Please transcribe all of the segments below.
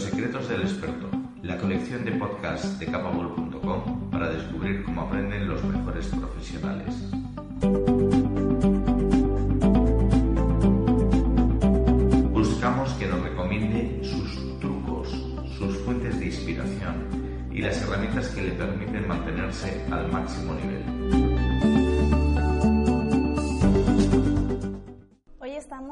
Los secretos del experto, la colección de podcasts de capable.com para descubrir cómo aprenden los mejores profesionales. Buscamos que nos recomiende sus trucos, sus fuentes de inspiración y las herramientas que le permiten mantenerse al máximo nivel.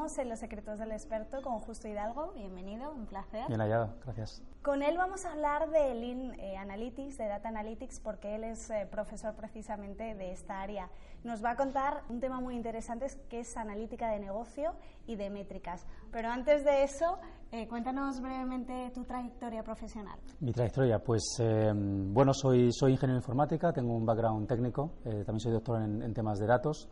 Estamos en Los Secretos del Experto con Justo Hidalgo. Bienvenido, un placer. Bien hallado, gracias. Con él vamos a hablar de Lean eh, Analytics, de Data Analytics, porque él es eh, profesor precisamente de esta área. Nos va a contar un tema muy interesante que es analítica de negocio y de métricas. Pero antes de eso, eh, cuéntanos brevemente tu trayectoria profesional. Mi trayectoria, pues eh, bueno, soy, soy ingeniero en informática, tengo un background técnico, eh, también soy doctor en, en temas de datos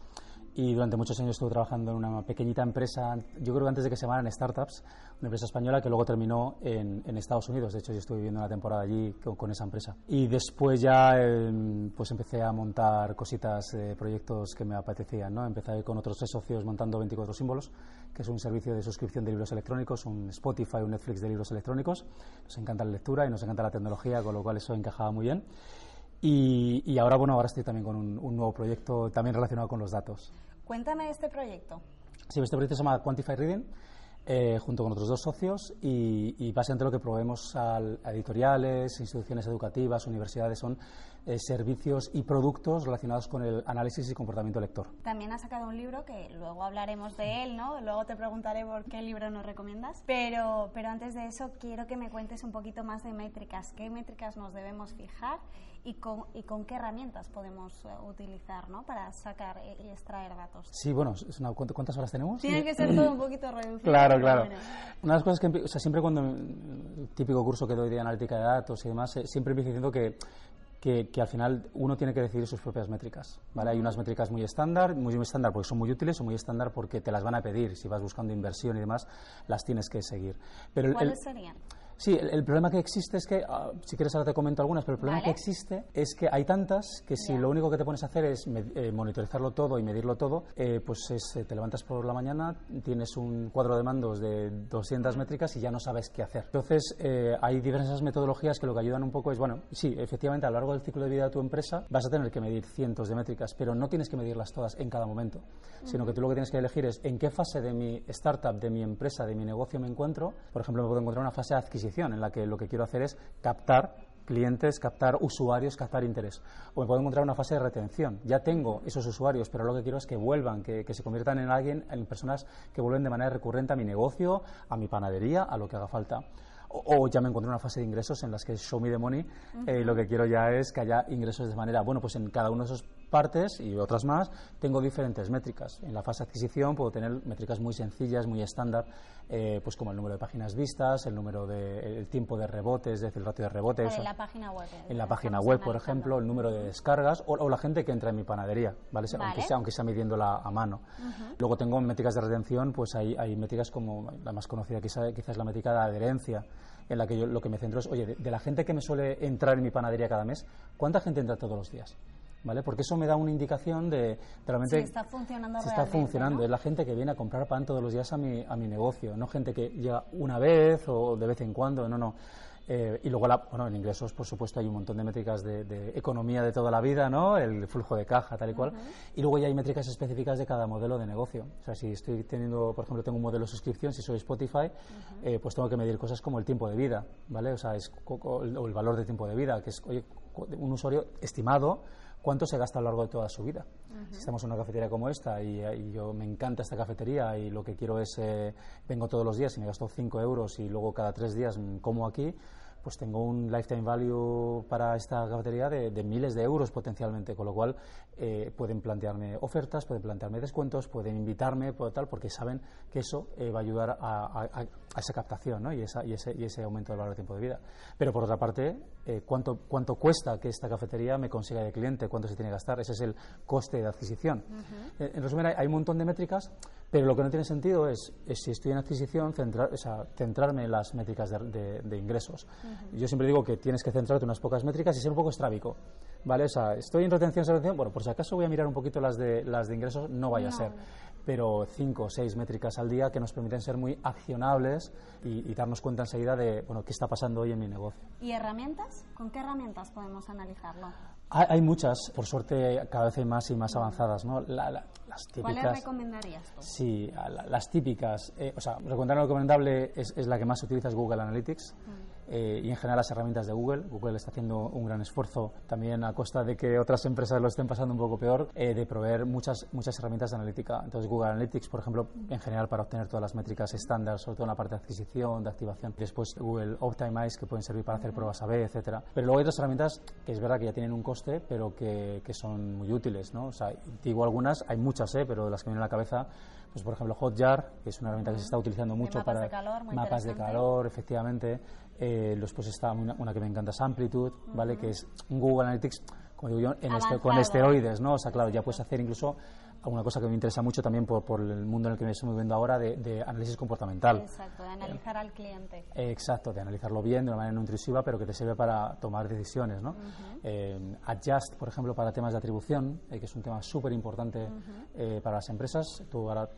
y durante muchos años estuve trabajando en una pequeñita empresa, yo creo que antes de que se llamaran Startups, una empresa española que luego terminó en, en Estados Unidos. De hecho, yo estuve viviendo una temporada allí con, con esa empresa. Y después ya eh, pues empecé a montar cositas, eh, proyectos que me apetecían. ¿no? Empecé con otros tres socios montando 24 símbolos, que es un servicio de suscripción de libros electrónicos, un Spotify, un Netflix de libros electrónicos. Nos encanta la lectura y nos encanta la tecnología, con lo cual eso encajaba muy bien. Y, y ahora, bueno, ahora estoy también con un, un nuevo proyecto también relacionado con los datos. Cuéntame de este proyecto. Sí, este proyecto se llama Quantify Reading, eh, junto con otros dos socios, y, y básicamente lo que proveemos a, a editoriales, instituciones educativas, universidades, son eh, servicios y productos relacionados con el análisis y comportamiento lector. También has sacado un libro que luego hablaremos de él, ¿no? Luego te preguntaré por qué libro nos recomiendas. Pero, pero antes de eso, quiero que me cuentes un poquito más de métricas. ¿Qué métricas nos debemos fijar y con, y con qué herramientas podemos uh, utilizar ¿no? para sacar y extraer datos? Sí, bueno, ¿cuántas horas tenemos? Tiene que ser todo un poquito reducido. Claro, claro. Bueno. Una de las cosas que, o sea, siempre cuando el típico curso que doy de analítica de datos y demás, eh, siempre empiezo diciendo que que, que, al final uno tiene que decidir sus propias métricas. ¿vale? Hay unas métricas muy estándar, muy estándar porque son muy útiles o muy estándar porque te las van a pedir. Si vas buscando inversión y demás, las tienes que seguir. Pero ¿Cuáles el, serían? Sí, el, el, problema que existe es que, uh, si quieres ahora te comento algunas, pero el problema vale. que existe es que hay tantas que si Ya. lo único que te pones a hacer es eh, monitorizarlo todo y medirlo todo, eh, pues es, eh, te levantas por la mañana, tienes un cuadro de mandos de 200 métricas y ya no sabes qué hacer. Entonces, eh, hay diversas metodologías que lo que ayudan un poco es, bueno, sí, efectivamente, a lo largo del ciclo de vida de tu empresa vas a tener que medir cientos de métricas, pero no tienes que medirlas todas en cada momento, sino que tú lo que tienes que elegir es en qué fase de mi startup, de mi empresa, de mi negocio me encuentro. Por ejemplo, me puedo encontrar una fase de adquisición en la que lo que quiero hacer es captar clientes, captar usuarios, captar interés. O me puedo encontrar una fase de retención. Ya tengo esos usuarios, pero lo que quiero es que vuelvan, que, que, se conviertan en alguien, en personas que vuelven de manera recurrente a mi negocio, a mi panadería, a lo que haga falta. O, o ya me encuentro en una fase de ingresos en las que show me the money, eh, lo que quiero ya es que haya ingresos de manera, bueno, pues en cada uno de esos partes y otras más, tengo diferentes métricas. En la fase de adquisición puedo tener métricas muy sencillas, muy estándar, eh, pues como el número de páginas vistas, el número de el tiempo de rebotes, es decir, el ratio de rebotes. En la página web. En la página web, por ejemplo, el número de descargas o, o, la gente que entra en mi panadería, ¿vale? vale. Aunque, sea, aunque sea midiéndola a mano. Uh -huh. Luego tengo métricas de retención, pues hay, hay métricas como la más conocida quizás quizá es la métrica de adherencia en la que yo lo que me centro es, oye, de, de la gente que me suele entrar en mi panadería cada mes, ¿cuánta gente entra todos los días? ¿Vale? Porque eso me da una indicación de, de realmente si está funcionando si está funcionando. ¿no? Es la gente que viene a comprar pan todos los días a mi, a mi negocio, no gente que llega una vez o de vez en cuando, no, no. Eh, y luego, la, bueno, en ingresos, por supuesto, hay un montón de métricas de, de, economía de toda la vida, ¿no? El flujo de caja, tal y cual. Uh -huh. Y luego ya hay métricas específicas de cada modelo de negocio. O sea, si estoy teniendo, por ejemplo, tengo un modelo de suscripción, si soy Spotify, uh -huh. eh, pues tengo que medir cosas como el tiempo de vida, ¿vale? O sea, es, o el valor de tiempo de vida, que es, oye, un usuario estimado cuánto se gasta a lo largo de toda su vida. Uh -huh. Si estamos en una cafetería como esta y, y, yo me encanta esta cafetería y lo que quiero es, eh, vengo todos los días y me gasto 5 euros y luego cada tres días como aquí, pues tengo un lifetime value para esta cafetería de, miles de euros potencialmente, con lo cual eh, pueden plantearme ofertas, pueden plantearme descuentos, pueden invitarme, por tal, porque saben que eso eh, va a ayudar a, esa captación ¿no? y, esa, y, ese, y, ese, aumento del valor de tiempo de vida. Pero por otra parte, eh, ¿cuánto, ¿cuánto cuesta que esta cafetería me consiga de cliente? ¿Cuánto se tiene que gastar? Ese es el coste de adquisición. en resumen, hay, hay un montón de métricas pero lo que no tiene sentido es, si estoy en adquisición, centrar, centrarme en las métricas de, ingresos. Yo siempre digo que tienes que centrarte en unas pocas métricas y ser un poco estrábico. ¿vale? O sea, estoy en retención, retención, bueno, por si acaso voy a mirar un poquito las de, las de ingresos, no vaya a ser. Pero cinco o seis métricas al día que nos permiten ser muy accionables y, darnos cuenta enseguida de, bueno, qué está pasando hoy en mi negocio. ¿Y herramientas? ¿Con qué herramientas podemos analizarlo? Hay, muchas, por suerte cada vez hay más y más avanzadas, ¿no? las típicas, ¿Cuáles recomendarías? Sí, las típicas. Eh, o sea, recomendar lo recomendable es, es, la que más se utiliza es Google Analytics. Mm. Eh, y en general las herramientas de Google. Google está haciendo un gran esfuerzo también a costa de que otras empresas lo estén pasando un poco peor, eh, de proveer muchas, muchas herramientas de analítica. Entonces Google Analytics, por ejemplo, en general para obtener todas las métricas estándar, sobre todo en la parte de adquisición, de activación. Después Google Optimize, que pueden servir para hacer pruebas A-B, etcétera. Pero luego hay otras herramientas que es verdad que ya tienen un coste, pero que, que son muy útiles, ¿no? O sea, digo algunas, hay muchas, ¿eh? pero las que me vienen a la cabeza, pues por ejemplo Hotjar, que es una herramienta que se está utilizando mucho para mapas de calor, efectivamente. Eh, después está una, que me encanta es Amplitude, ¿vale? Que es Google Analytics, como digo yo, en este, con esteroides, ¿no? O sea, claro, ya puedes hacer incluso una cosa que me interesa mucho también por, por el mundo en el que me estoy moviendo ahora de, análisis comportamental. Exacto, de analizar al cliente. exacto, de analizarlo bien, de una manera no intrusiva, pero que te sirve para tomar decisiones. ¿no? Eh, adjust, por ejemplo, para temas de atribución, eh, que es un tema súper importante eh, para las empresas. Tú ahora,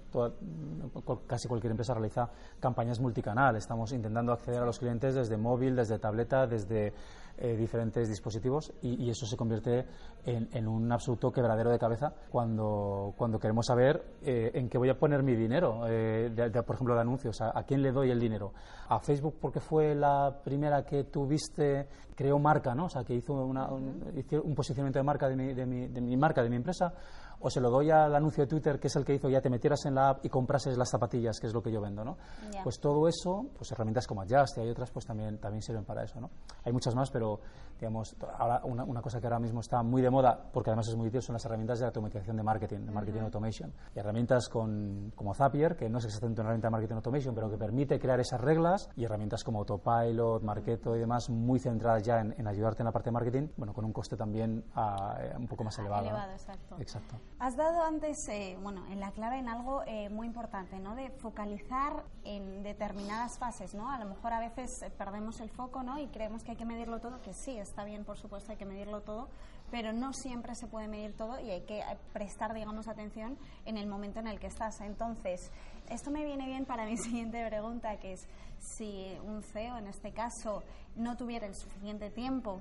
casi cualquier empresa realiza campañas multicanal. Estamos intentando acceder a los clientes desde móvil, desde tableta, desde eh, diferentes dispositivos y, eso se convierte en, un absoluto quebradero de cabeza cuando, cuando queremos saber eh, en qué voy a poner mi dinero, eh, por ejemplo, de anuncios, a, quién le doy el dinero. A Facebook porque fue la primera que tuviste, creó marca, ¿no? O sea, que hizo, una, un, un, posicionamiento de marca de mi, de mi, de mi marca, de mi empresa o se lo doy al anuncio de Twitter, que es el que hizo ya te metieras en la app y comprases las zapatillas, que es lo que yo vendo, ¿no? Pues todo eso, pues herramientas como Adjust y hay otras, pues también, también sirven para eso, ¿no? Hay muchas más, pero, digamos, ahora una, cosa que ahora mismo está muy de moda, porque además es muy útil, son las herramientas de automatización de marketing, de marketing automation. Y herramientas con, como Zapier, que no es exactamente una herramienta de marketing automation, pero que permite crear esas reglas, y herramientas como Autopilot, Marketo y demás, muy centradas ya en, ayudarte en la parte de marketing, bueno, con un coste también ah, eh, un poco más elevado. Elevado, exacto. Exacto. Has dado antes, eh, bueno, en la clave en algo eh, muy importante, ¿no? De focalizar en determinadas fases, ¿no? A lo mejor a veces eh, perdemos el foco, ¿no? Y creemos que hay que medirlo todo, que sí, está bien, por supuesto, hay que medirlo todo, pero no siempre se puede medir todo y hay que prestar, digamos, atención en el momento en el que estás. Entonces, esto me viene bien para mi siguiente pregunta, que es si un CEO, en este caso, no tuviera el suficiente tiempo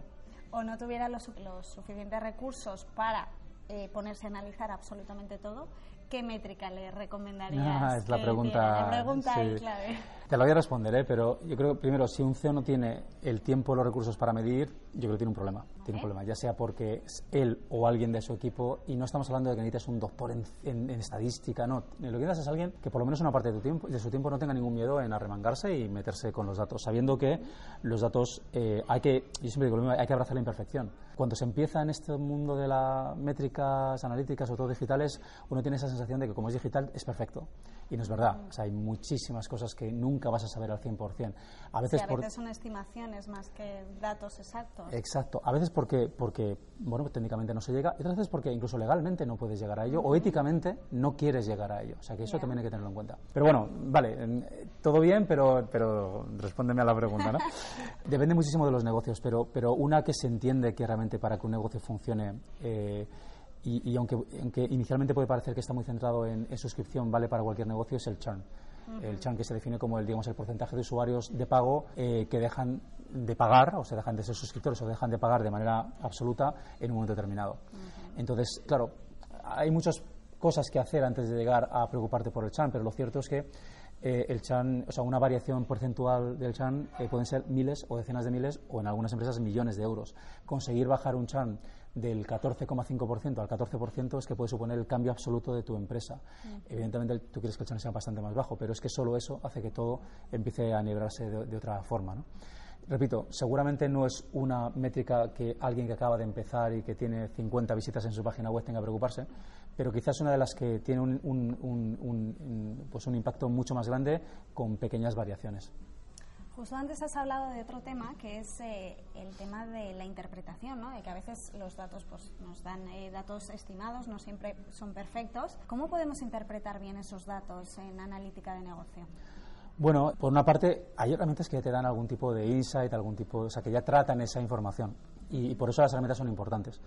o no tuviera los, los suficientes recursos para eh, ponerse a analizar absolutamente todo, ¿qué métrica le recomendarías? Ah, es la pregunta, la pregunta clave. Te lo voy a responder, ¿eh? pero yo creo que primero, si un CEO no tiene el tiempo o los recursos para medir, yo creo que tiene un problema. Tiene un problema, ya sea porque es él o alguien de su equipo, y no estamos hablando de que necesites un doctor en, estadística, no. Lo que necesitas es alguien que por lo menos una parte de, tu tiempo, de su tiempo no tenga ningún miedo en arremangarse y meterse con los datos, sabiendo que los datos eh, hay que, yo siempre digo lo mismo, hay que abrazar la imperfección. Cuando se empieza en este mundo de las métricas analíticas, o todo digitales, uno tiene esa sensación de que como es digital es perfecto. Y no es verdad. O sea, hay muchísimas cosas que nunca vas a saber al 100%. A veces, a veces son estimaciones más que datos exactos. Exacto. A veces porque, porque bueno, técnicamente no se llega, y otras veces porque incluso legalmente no puedes llegar a ello, o éticamente no quieres llegar a ello. O sea, que eso también hay que tenerlo en cuenta. Pero bueno, vale, todo bien, pero, pero respóndeme a la pregunta, ¿no? Depende muchísimo de los negocios, pero, pero una que se entiende que realmente para que un negocio funcione... Eh, y, aunque, aunque, inicialmente puede parecer que está muy centrado en, suscripción, vale para cualquier negocio, es el churn. El churn que se define como el, digamos, el porcentaje de usuarios de pago eh, que dejan de pagar, o se dejan de ser suscriptores o dejan de pagar de manera absoluta en un momento determinado. Entonces, claro, hay muchas cosas que hacer antes de llegar a preocuparte por el churn, pero lo cierto es que eh, el churn, o sea, una variación porcentual del churn eh, pueden ser miles o decenas de miles o en algunas empresas millones de euros. Conseguir bajar un churn del 14,5% al 14% es que puede suponer el cambio absoluto de tu empresa. Mm. Evidentemente tú quieres que el churn sea bastante más bajo, pero es que solo eso hace que todo empiece a nivelarse de, otra forma. ¿no? repito, seguramente no es una métrica que alguien que acaba de empezar y que tiene 50 visitas en su página web tenga que preocuparse, pero quizás una de las que tiene un, un, pues un impacto mucho más grande con pequeñas variaciones. Justo antes has hablado de otro tema, que es eh, el tema de la interpretación, ¿no? de que a veces los datos pues, nos dan eh, datos estimados, no siempre son perfectos. ¿Cómo podemos interpretar bien esos datos en analítica de negocio? Bueno, por una parte, hay herramientas que te dan algún tipo de insight, algún tipo, o sea, que ya tratan esa información. Y, por eso las herramientas son importantes.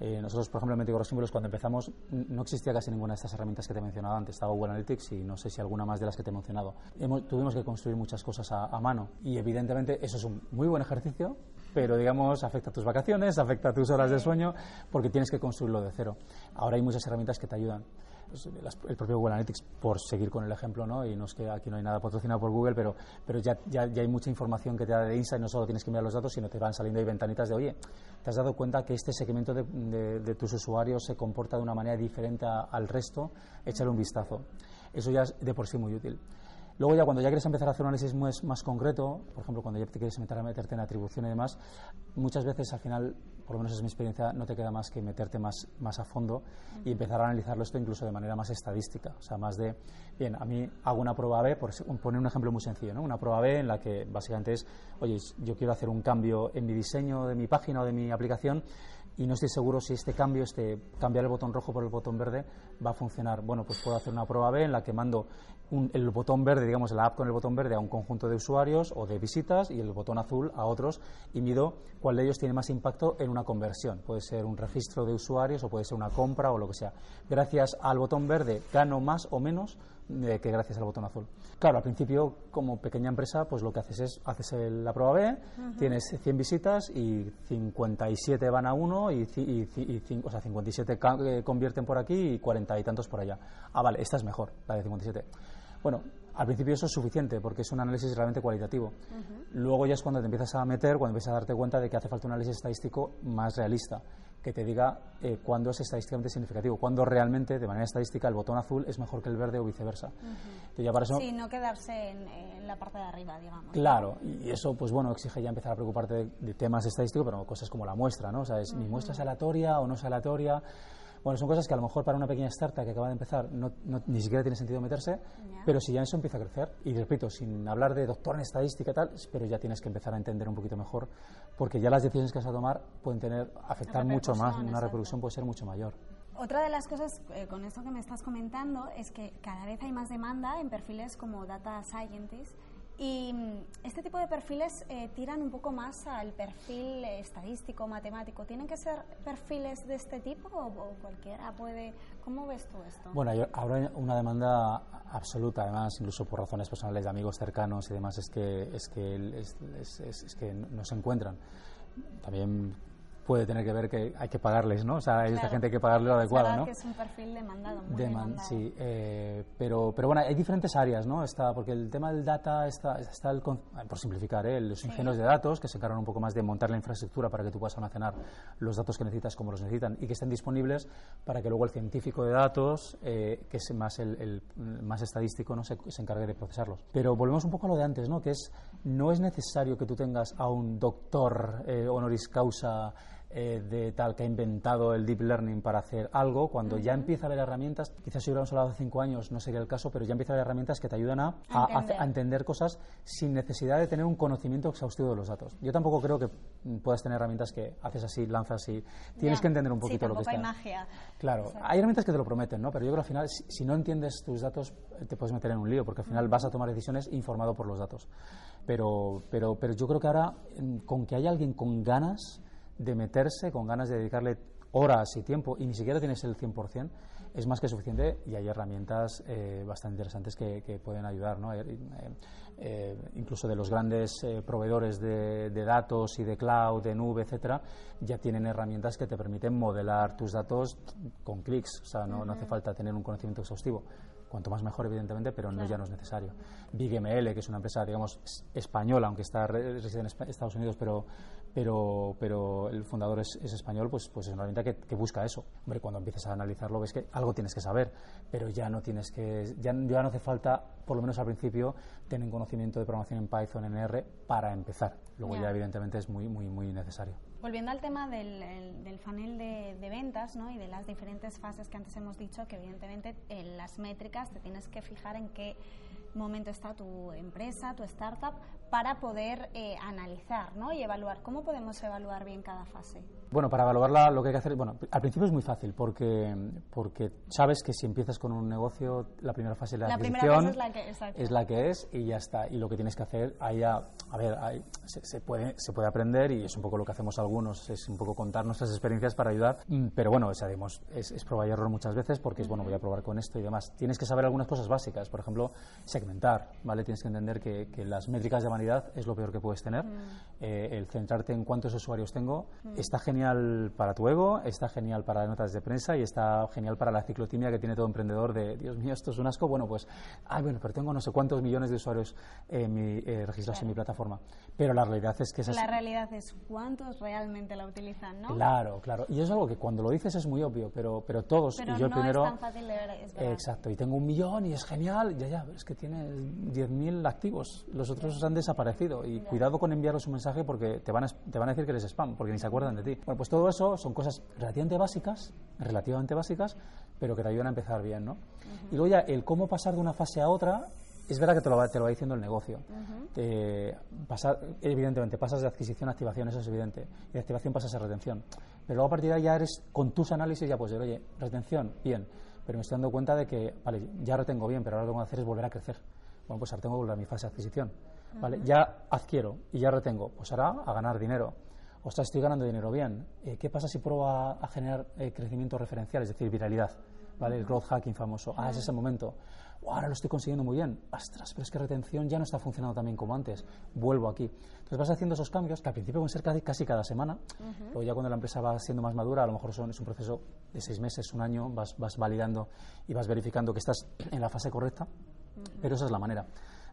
Eh, nosotros, por ejemplo, en Médico Símbolos, cuando empezamos, no existía casi ninguna de estas herramientas que te he mencionado antes. Estaba Google Analytics y no sé si alguna más de las que te he mencionado. tuvimos que construir muchas cosas a, a, mano. Y evidentemente eso es un muy buen ejercicio, pero digamos, afecta a tus vacaciones, afecta a tus horas de sueño, porque tienes que construirlo de cero. Ahora hay muchas herramientas que te ayudan. Pues, el propio Google Analytics, por seguir con el ejemplo, ¿no? y no es que aquí no hay nada patrocinado por Google, pero, pero ya, ya, ya, hay mucha información que te da de Insight, no solo tienes que mirar los datos, sino te van saliendo ahí ventanitas de, oye, ¿te has dado cuenta que este segmento de, de, tus usuarios se comporta de una manera diferente al resto? Échale un vistazo. Eso ya es de por sí muy útil. Luego ya cuando ya quieres empezar a hacer un análisis más, más concreto, por ejemplo, cuando ya te quieres meter a meterte en atribución y demás, muchas veces al final, por lo menos es mi experiencia, no te queda más que meterte más, más a fondo y empezar a analizarlo esto incluso de manera más estadística. O sea, más de, bien, a mí hago una prueba B, por poner un ejemplo muy sencillo, ¿no? Una prueba B en la que básicamente es, oye, yo quiero hacer un cambio en mi diseño de mi página o de mi aplicación y no estoy seguro si este cambio, este cambiar el botón rojo por el botón verde, va a funcionar. Bueno, pues puedo hacer una prueba B en la que mando el botón verde, digamos, la app con el botón verde a un conjunto de usuarios o de visitas y el botón azul a otros y mido cuál de ellos tiene más impacto en una conversión. Puede ser un registro de usuarios o puede ser una compra o lo que sea. Gracias al botón verde gano más o menos que gracias al botón azul. Claro, al principio, como pequeña empresa, pues lo que haces es, haces la prueba B, tienes 100 visitas y 57 van a uno, y, o sea, 57 eh, convierten por aquí y 40 y tantos por allá. Ah, vale, esta es mejor, la de 57. Bueno, al principio eso es suficiente porque es un análisis realmente cualitativo. Luego ya es cuando te empiezas a meter, cuando empiezas a darte cuenta de que hace falta un análisis estadístico más realista que te diga eh, cuándo es estadísticamente significativo, cuándo realmente, de manera estadística, el botón azul es mejor que el verde o viceversa. sí, no quedarse en, la parte de arriba, digamos. Claro, y eso, pues bueno, exige ya empezar a preocuparte de, temas estadísticos, pero cosas como la muestra, ¿no? O sea, es, ¿mi muestra es aleatoria o no es aleatoria? Bueno, son cosas que a lo mejor para una pequeña startup que acaba de empezar no, ni siquiera tiene sentido meterse, pero si ya eso empieza a crecer, y repito, sin hablar de doctor en estadística y tal, pero ya tienes que empezar a entender un poquito mejor, porque ya las decisiones que vas a tomar pueden tener, afectar mucho más, una reproducción puede ser mucho mayor. Otra de las cosas eh, con esto que me estás comentando es que cada vez hay más demanda en perfiles como data scientist y mm, este tipo de perfiles eh, tiran un poco más al perfil estadístico, matemático. ¿Tienen que ser perfiles de este tipo o, cualquiera puede? ¿Cómo ves tú esto? Bueno, ahora una demanda absoluta, además, incluso por razones personales de amigos cercanos y demás, es que, es que, es que no se encuentran. También puede tener que ver que hay que pagarles, ¿no? O sea, hay esta gente hay que pagarle lo adecuado, ¿no? que es un perfil demandado, muy demandado. Sí, eh, pero, pero bueno, hay diferentes áreas, ¿no? Está, porque el tema del data está, está el, por simplificar, ¿eh? los ingenieros de datos que se encargan un poco más de montar la infraestructura para que tú puedas almacenar los datos que necesitas como los necesitan y que estén disponibles para que luego el científico de datos, eh, que es más el, más estadístico, ¿no? Se, se, encargue de procesarlos. Pero volvemos un poco a lo de antes, ¿no? Que es no es necesario que tú tengas a un doctor eh, honoris causa eh, de tal que ha inventado el deep learning para hacer algo, cuando ya empieza a haber herramientas, quizás si hubiéramos hablado hace cinco años no sería el caso, pero ya empieza a haber herramientas que te ayudan a, a, entender. cosas sin necesidad de tener un conocimiento exhaustivo de los datos. Yo tampoco creo que puedas tener herramientas que haces así, lanzas y tienes que entender un poquito lo que está. magia. Claro, hay herramientas que te lo prometen, ¿no? Pero yo creo que al final, si, no entiendes tus datos, te puedes meter en un lío, porque al final vas a tomar decisiones informado por los datos. Pero, pero, pero yo creo que ahora, con que haya alguien con ganas, de meterse con ganas de dedicarle horas y tiempo y ni siquiera tienes el 100%, es más que suficiente y hay herramientas eh, bastante interesantes que, pueden ayudar. ¿no? Eh, eh, incluso de los grandes proveedores de, datos y de cloud, de nube, etcétera, ya tienen herramientas que te permiten modelar tus datos con clics. O sea, no, no hace falta tener un conocimiento exhaustivo Cuanto más mejor, evidentemente, pero no, ya no es necesario. Big ML, que es una empresa, digamos, española, aunque está reside en Estados Unidos, pero, pero, pero el fundador es, español, pues, pues es una herramienta que, busca eso. Hombre, cuando empieces a analizarlo ves que algo tienes que saber, pero ya no tienes que, ya, ya no hace falta, por lo menos al principio, tener conocimiento de programación en Python, en R, para empezar. Luego ya, evidentemente, es muy, muy, muy necesario. Volviendo al tema del, del funnel de, de, ventas ¿no? y de las diferentes fases que antes hemos dicho, que evidentemente en las métricas te tienes que fijar en qué momento está tu empresa, tu startup, para poder eh, analizar ¿no? y evaluar. ¿Cómo podemos evaluar bien cada fase? Bueno, para evaluarla lo que hay que hacer, bueno, al principio es muy fácil porque, porque sabes que si empiezas con un negocio, la primera fase de la, la fase es la, que, es la que es y ya está. Y lo que tienes que hacer, ahí a, a ver, se, puede, se puede aprender y es un poco lo que hacemos algunos, es un poco contar nuestras experiencias para ayudar. Mm, pero bueno, sabemos, es, es probar y error muchas veces porque es, bueno, voy a probar con esto y demás. Tienes que saber algunas cosas básicas, por ejemplo, segmentar, ¿vale? Tienes que entender que, que las métricas de vanidad es lo peor que puedes tener. Eh, el centrarte en cuántos usuarios tengo está genial para tu ego, está genial para las notas de prensa y está genial para la ciclotimia que tiene todo emprendedor de, Dios mío, esto es un asco. Bueno, pues, ay, bueno, pero tengo no sé cuántos millones de usuarios eh, registrados en mi plataforma. Pero la realidad es que La realidad es cuántos realmente la utilizan, ¿no? Claro, claro. Y es algo que cuando lo dices es muy obvio, pero, pero todos, y yo no primero... es tan fácil de ver, es Exacto, y tengo un millón y es genial, ya, ya, es que tiene 10.000 activos, los otros han desaparecido y cuidado con enviarles un mensaje porque te van, a, te van a decir que eres spam, porque ni se acuerdan de ti. Bueno, pues todo eso son cosas relativamente básicas, relativamente básicas, pero que te ayudan a empezar bien, ¿no? Y luego ya el cómo pasar de una fase a otra, es verdad que te lo va, te lo va diciendo el negocio. evidentemente, pasas de adquisición a activación, eso es evidente. Y de activación pasas a retención. Pero luego a partir de ahí ya eres, con tus análisis, ya puedes decir, oye, retención, bien. Pero me estoy dando cuenta de que, vale, ya retengo bien, pero ahora lo que tengo que hacer es volver a crecer. Bueno, pues ahora tengo que volver a mi fase de adquisición. ¿vale? Ya adquiero y ya retengo, pues ahora a ganar dinero. O sea, estoy ganando dinero bien. Eh, ¿Qué pasa si pruebo a, generar eh, crecimiento referencial, es decir, viralidad? ¿Vale? El growth hacking famoso. Ah, es ese momento. ahora lo estoy consiguiendo muy bien. Ostras, pero es que retención ya no está funcionando tan bien como antes. Vuelvo aquí. Entonces vas haciendo esos cambios que al principio pueden ser casi, casi cada semana. Luego ya cuando la empresa va siendo más madura, a lo mejor son, es un proceso de seis meses, un año, vas, vas validando y vas verificando que estás en la fase correcta. Pero esa es la manera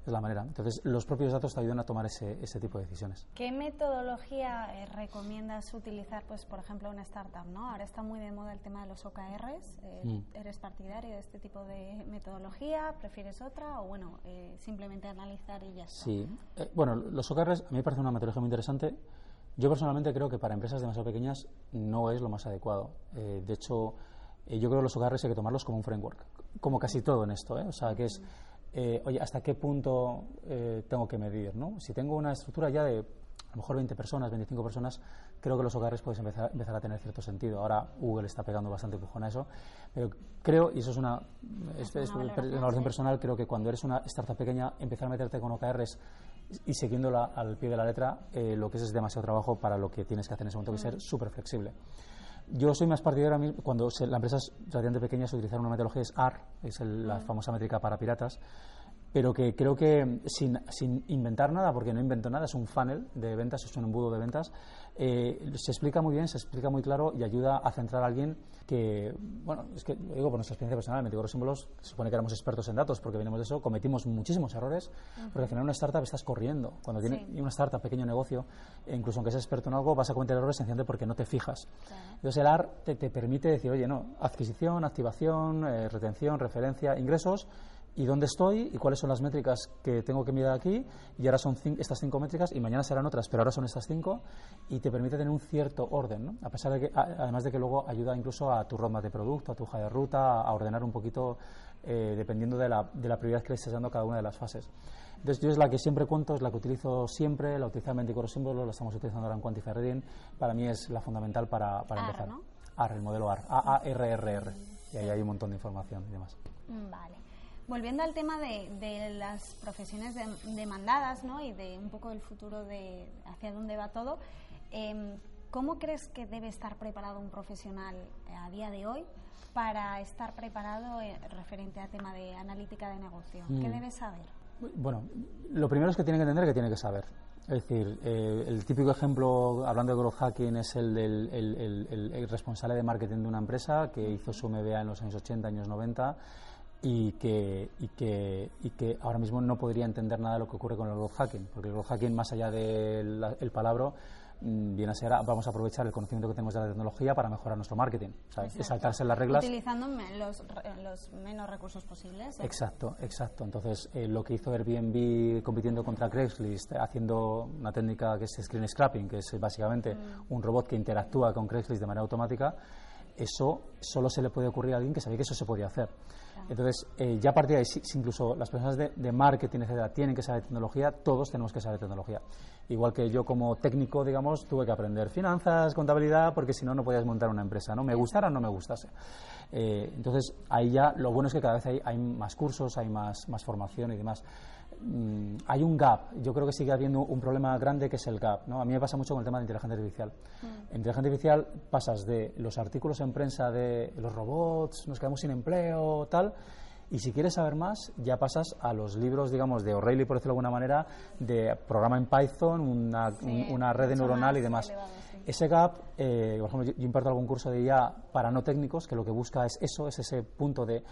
es la manera. Entonces, los propios datos te ayudan a tomar ese, ese tipo de decisiones. ¿Qué metodología eh, recomiendas utilizar, pues, por ejemplo, una startup? ¿no? Ahora está muy de moda el tema de los OKRs. Eh, mm. ¿Eres partidario de este tipo de metodología? ¿Prefieres otra? O, bueno, eh, simplemente analizar y ya está. Sí. bueno, los OKRs a mí me parece una metodología muy interesante. Yo personalmente creo que para empresas demasiado pequeñas no es lo más adecuado. de hecho, yo creo que los OKRs hay que tomarlos como un framework, como casi todo en esto. O sea, que es eh, oye, ¿hasta qué punto eh, tengo que medir? ¿no? Si tengo una estructura ya de a lo mejor 20 personas, 25 personas, creo que los hogares pueden empezar, empezar, a tener cierto sentido. Ahora Google está pegando bastante empujón a eso, pero creo, y eso es una, es, una orden personal, creo que cuando eres una startup pequeña, empezar a meterte con OKRs y siguiéndola al pie de la letra, eh, lo que es es demasiado trabajo para lo que tienes que hacer en ese momento, que ser súper flexible. Yo soy más partidario, cuando la empresa es relativamente pequeña, se una metodología, es AR, es la famosa métrica para piratas, pero que creo que sin, sin, inventar nada, porque no invento nada, es un funnel de ventas, es un embudo de ventas, eh, se explica muy bien, se explica muy claro y ayuda a centrar a alguien que, bueno, es que lo digo por nuestra experiencia personal, en Meteoros Símbolos se supone que éramos expertos en datos porque venimos de eso, cometimos muchísimos errores, porque al final una startup estás corriendo. Cuando tiene una startup, pequeño negocio, e incluso aunque seas experto en algo, vas a cometer errores sencillamente porque no te fijas. Entonces el AR te, permite decir, oye, no, adquisición, activación, eh, retención, referencia, ingresos, y dónde estoy y cuáles son las métricas que tengo que mirar aquí y ahora son estas cinco métricas y mañana serán otras, pero ahora son estas cinco y te permite tener un cierto orden, ¿no? A pesar de que, además de que luego ayuda incluso a tu roadmap de producto, a tu hoja de ruta, a ordenar un poquito eh, dependiendo de la, de la prioridad que le estés dando a cada una de las fases. Entonces, yo es la que siempre cuento, es la que utilizo siempre, la utilizamos en 24 símbolos, la estamos utilizando ahora en Quantify Reading. Para mí es la fundamental para, para empezar. ¿no? AR, el modelo AR, A-A-R-R-R. Y ahí hay un montón de información y demás. Vale. Volviendo al tema de, las profesiones demandadas ¿no? y de un poco el futuro de hacia dónde va todo, em, ¿cómo crees que debe estar preparado un profesional a día de hoy para estar preparado eh, referente al tema de analítica de negocio? ¿Qué mm. debe saber? Bueno, lo primero es que tiene que entender que tiene que saber. Es decir, eh, el típico ejemplo, hablando de growth hacking, es el del el, responsable de marketing de una empresa que hizo su MBA en los años 80, años 90 y que, y, que, y que ahora mismo no podría entender nada de lo que ocurre con el growth hacking, porque el growth hacking, más allá del el palabra, mm, viene a ser, vamos a aprovechar el conocimiento que tenemos de la tecnología para mejorar nuestro marketing, es saltarse las reglas. Utilizando los, los menos recursos posibles. Exacto, exacto. Entonces, eh, lo que hizo Airbnb compitiendo contra Craigslist, haciendo una técnica que es screen scrapping, que es básicamente mm. un robot que interactúa con Craigslist de manera automática, eso solo se le puede ocurrir a alguien que sabía que eso se podía hacer. Entonces, eh, ya a partir de ahí, si, incluso las personas de, marketing, etcétera, tienen que saber tecnología, todos tenemos que saber tecnología. Igual que yo como técnico, digamos, tuve que aprender finanzas, contabilidad, porque si no, no podías montar una empresa, ¿no? Me gustara o no me gustase. Eh, entonces, ahí ya, lo bueno es que cada vez hay, hay más cursos, hay más, más formación y demás. Mm, hay un gap. Yo creo que sigue habiendo un problema grande que es el gap. ¿no? A mí me pasa mucho con el tema de inteligencia artificial. Mm. En inteligencia artificial pasas de los artículos en prensa de los robots, nos quedamos sin empleo, tal, y si quieres saber más, ya pasas a los libros, digamos, de O'Reilly, por decirlo de alguna manera, de programa en Python, una, una red neuronal y demás. Ese gap, eh, por ejemplo, yo, imparto algún curso de IA para no técnicos, que lo que busca es eso, es ese punto de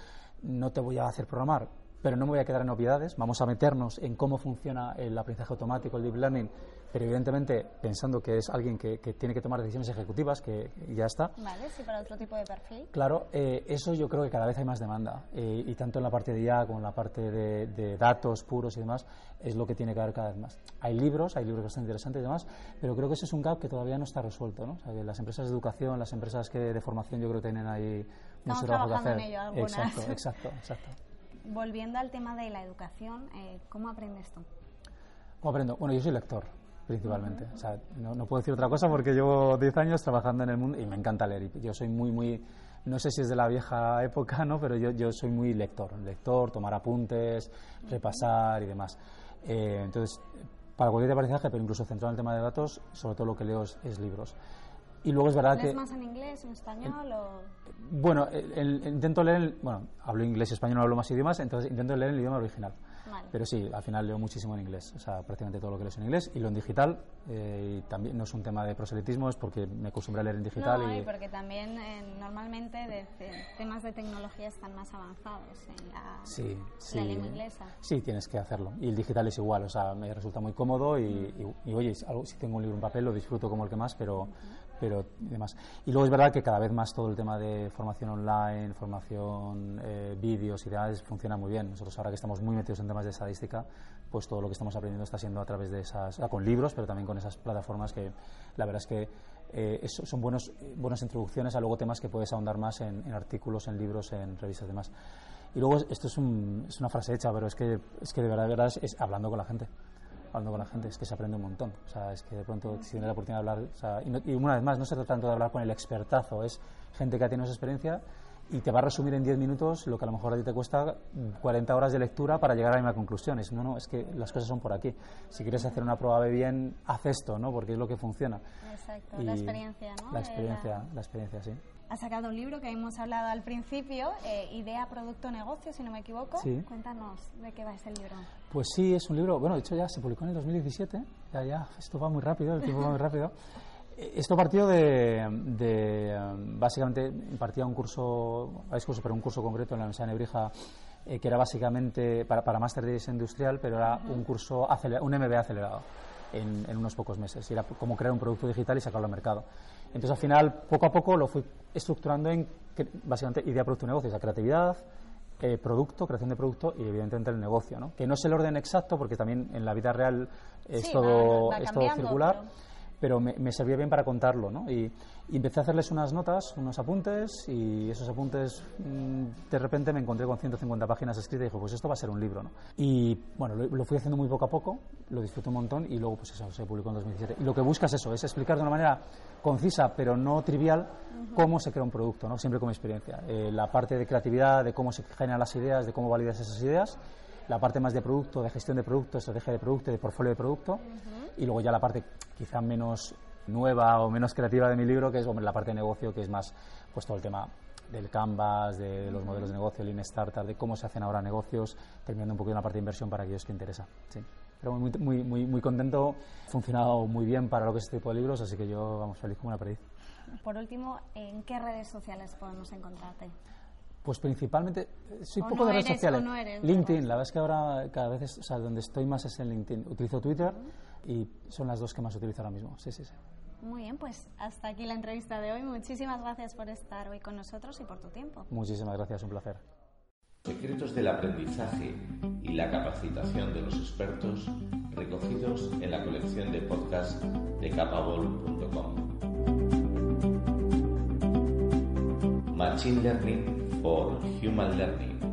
no te voy a hacer programar, pero no me voy a quedar en obviedades. Vamos a meternos en cómo funciona el aprendizaje automático, el deep learning, pero evidentemente pensando que es alguien que, tiene que tomar decisiones ejecutivas, que ya está. Vale, sí, para otro tipo de perfil. Claro, eh, eso yo creo que cada vez hay más demanda, eh, y tanto en la parte de IA como en la parte de, datos puros y demás, es lo que tiene que haber cada vez más. Hay libros, hay libros bastante interesantes y demás, pero creo que ese es un gap que todavía no está resuelto. ¿no? las empresas de educación, las empresas que de formación, yo creo que tienen ahí mucho trabajo que hacer. En ello, exacto, exacto, exacto volviendo al tema de la educación, eh, ¿cómo aprendes tú? ¿Cómo aprendo? Bueno, yo soy lector, principalmente. O sea, no, puedo decir otra cosa porque llevo 10 años trabajando en el mundo y me encanta leer. Yo soy muy, muy, no sé si es de la vieja época, ¿no? Pero yo, yo soy muy lector. Lector, tomar apuntes, repasar y demás. Eh, entonces, para cualquier aprendizaje, pero incluso centrado en el tema de datos, sobre todo lo que leo es libros. Y luego es verdad que... más en inglés, en español o...? Bueno, intento leer... bueno, hablo inglés y español, no hablo más idiomas, entonces intento leer el idioma original. Pero sí, al final leo muchísimo en inglés, o sea, prácticamente todo lo que leo es en inglés y lo en digital. Eh, y también no es un tema de proselitismo, es porque me acostumbré a leer en digital. No, y, porque también eh, normalmente de, temas de tecnología están más avanzados en la, sí, sí, lengua inglesa. Sí, tienes que hacerlo. Y el digital es igual, o sea, me resulta muy cómodo y, y, oye, si tengo un libro en papel lo disfruto como el que más, pero pero demás. Y luego es verdad que cada vez más todo el tema de formación online, formación, eh, vídeos y demás funciona muy bien. Nosotros ahora que estamos muy metidos en temas de estadística, pues todo lo que estamos aprendiendo está siendo a través de esas, con libros, pero también con esas plataformas que la verdad es que eh, son buenos, buenas introducciones a luego temas que puedes ahondar más en, artículos, en libros, en revistas y demás. Y luego esto es, un, es una frase hecha, pero es que, es que de verdad, verdad es hablando con la gente hablando con la gente, es que se aprende un montón. O sea, es que de pronto si tienes la oportunidad de hablar, o sea, y, una vez más, no se trata tanto de hablar con el expertazo, es gente que ha tenido esa experiencia y te va a resumir en 10 minutos lo que a lo mejor a ti te cuesta 40 horas de lectura para llegar a la misma conclusión. no, no, es que las cosas son por aquí. Si quieres hacer una prueba de bien, haz esto, ¿no? Porque es lo que funciona. Exacto, la experiencia, ¿no? La experiencia, la experiencia, sí ha sacado un libro que hemos hablado al principio, eh, Idea, Producto, Negocio, si no me equivoco. Cuéntanos de qué va ese libro. Pues sí, es un libro, bueno, de hecho ya se publicó en el 2017, ya, ya, esto va muy rápido, el tiempo va muy rápido. Eh, esto partió de, de básicamente, impartía un curso, varios cursos, pero un curso concreto en la Universidad de Nebrija eh, que era básicamente para, para Master de Industrial, pero era un curso, un MBA acelerado en, en, unos pocos meses. Y era como crear un producto digital y sacarlo al mercado. Entonces, al final, poco a poco lo fui estructurando en, básicamente, idea, producto y negocio. O sea, creatividad, eh, producto, creación de producto y, evidentemente, el negocio. ¿no? Que no es el orden exacto, porque también en la vida real es, todo, es todo circular pero me, me, servía bien para contarlo, ¿no? Y, empecé a hacerles unas notas, unos apuntes, y esos apuntes mm, de repente me encontré con 150 páginas escritas y dije, pues esto va a ser un libro, ¿no? Y bueno, lo, fui haciendo muy poco a poco, lo disfruté un montón y luego pues eso se publicó en 2017. Y lo que buscas es eso, es explicar de una manera concisa pero no trivial cómo se crea un producto, ¿no? Siempre con mi experiencia. Eh, la parte de creatividad, de cómo se generan las ideas, de cómo validas esas ideas la parte más de producto, de gestión de producto, estrategia de producto, de portfolio de producto, y luego ya la parte quizá menos nueva o menos creativa de mi libro, que es hombre, la parte de negocio, que es más pues todo el tema del Canvas, de los modelos de negocio, Lean Startup, de cómo se hacen ahora negocios, terminando un poquito la parte de inversión para aquellos que interesa. Sí. Pero muy, muy, muy, muy contento, ha funcionado muy bien para lo que es este tipo de libros, así que yo, vamos, feliz como una perdiz. Por último, ¿en qué redes sociales podemos encontrarte? Pues principalmente, eh, soy O poco no de redes eres, sociales. no eres, LinkedIn, la verdad es que ahora cada vez, es- o sea, donde estoy más es en LinkedIn. Utilizo Twitter y son las dos que más utilizo ahora mismo. Sí, sí, sí. Muy bien, pues hasta aquí la entrevista de hoy. Muchísimas gracias por estar hoy con nosotros y por tu tiempo. Muchísimas gracias, un placer. Secretos del aprendizaje y la capacitación de los expertos recogidos en la colección de podcast de capable.com. Machine Learning for human learning.